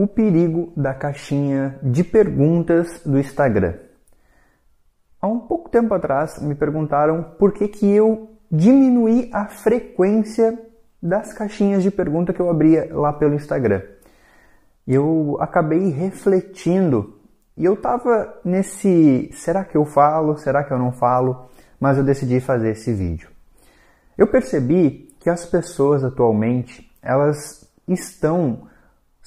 O perigo da caixinha de perguntas do Instagram. Há um pouco tempo atrás me perguntaram por que, que eu diminuí a frequência das caixinhas de pergunta que eu abria lá pelo Instagram. Eu acabei refletindo e eu tava nesse será que eu falo, será que eu não falo, mas eu decidi fazer esse vídeo. Eu percebi que as pessoas atualmente, elas estão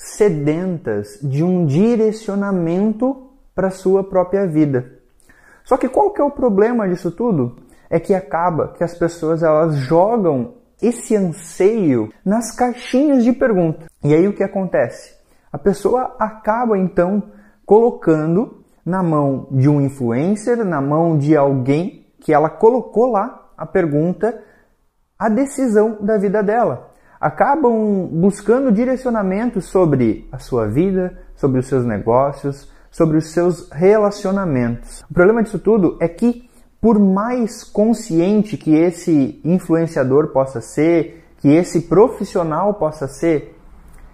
sedentas de um direcionamento para a sua própria vida. Só que qual que é o problema disso tudo? É que acaba que as pessoas elas jogam esse anseio nas caixinhas de pergunta. E aí o que acontece? A pessoa acaba então colocando na mão de um influencer, na mão de alguém que ela colocou lá a pergunta, a decisão da vida dela acabam buscando direcionamento sobre a sua vida, sobre os seus negócios, sobre os seus relacionamentos. O problema disso tudo é que, por mais consciente que esse influenciador possa ser, que esse profissional possa ser,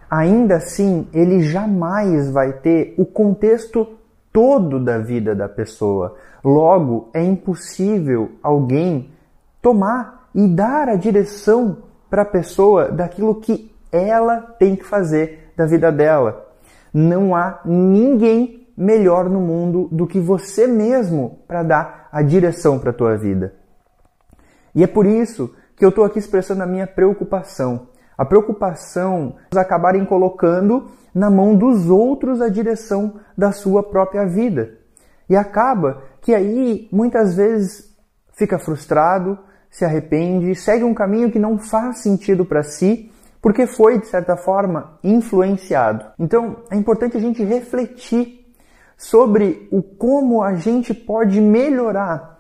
ainda assim ele jamais vai ter o contexto todo da vida da pessoa. Logo, é impossível alguém tomar e dar a direção para a pessoa daquilo que ela tem que fazer da vida dela. Não há ninguém melhor no mundo do que você mesmo para dar a direção para a tua vida. E é por isso que eu estou aqui expressando a minha preocupação. A preocupação de acabarem colocando na mão dos outros a direção da sua própria vida. E acaba que aí muitas vezes fica frustrado, se arrepende, segue um caminho que não faz sentido para si, porque foi, de certa forma, influenciado. Então, é importante a gente refletir sobre o como a gente pode melhorar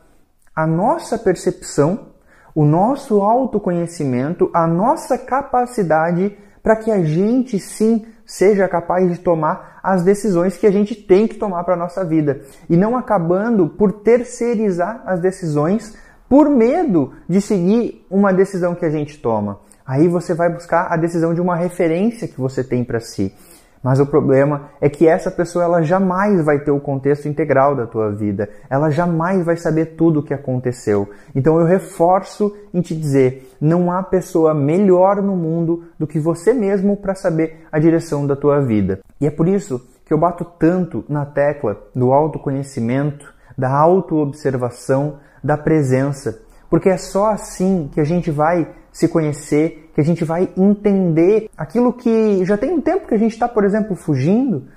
a nossa percepção, o nosso autoconhecimento, a nossa capacidade para que a gente sim seja capaz de tomar as decisões que a gente tem que tomar para a nossa vida e não acabando por terceirizar as decisões por medo de seguir uma decisão que a gente toma. Aí você vai buscar a decisão de uma referência que você tem para si. Mas o problema é que essa pessoa ela jamais vai ter o contexto integral da tua vida. Ela jamais vai saber tudo o que aconteceu. Então eu reforço em te dizer, não há pessoa melhor no mundo do que você mesmo para saber a direção da tua vida. E é por isso que eu bato tanto na tecla do autoconhecimento, da autoobservação, da presença, porque é só assim que a gente vai se conhecer, que a gente vai entender aquilo que já tem um tempo que a gente está, por exemplo, fugindo,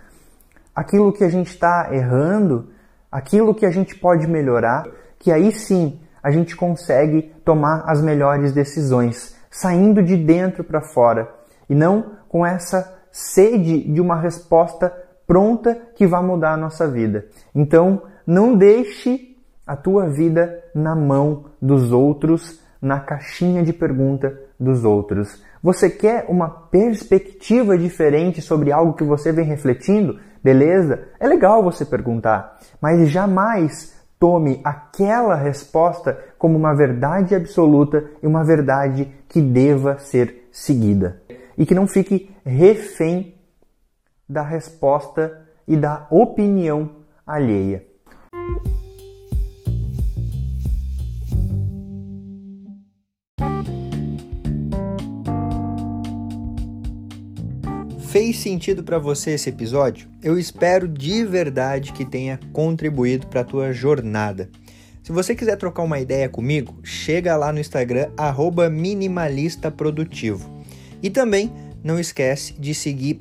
aquilo que a gente está errando, aquilo que a gente pode melhorar, que aí sim a gente consegue tomar as melhores decisões, saindo de dentro para fora e não com essa sede de uma resposta pronta que vai mudar a nossa vida. Então, não deixe a tua vida na mão dos outros, na caixinha de pergunta dos outros. Você quer uma perspectiva diferente sobre algo que você vem refletindo? Beleza? É legal você perguntar, mas jamais tome aquela resposta como uma verdade absoluta e uma verdade que deva ser seguida. E que não fique refém da resposta e da opinião alheia. Fez sentido para você esse episódio? Eu espero de verdade que tenha contribuído para a tua jornada. Se você quiser trocar uma ideia comigo, chega lá no Instagram @minimalistaprodutivo. E também não esquece de seguir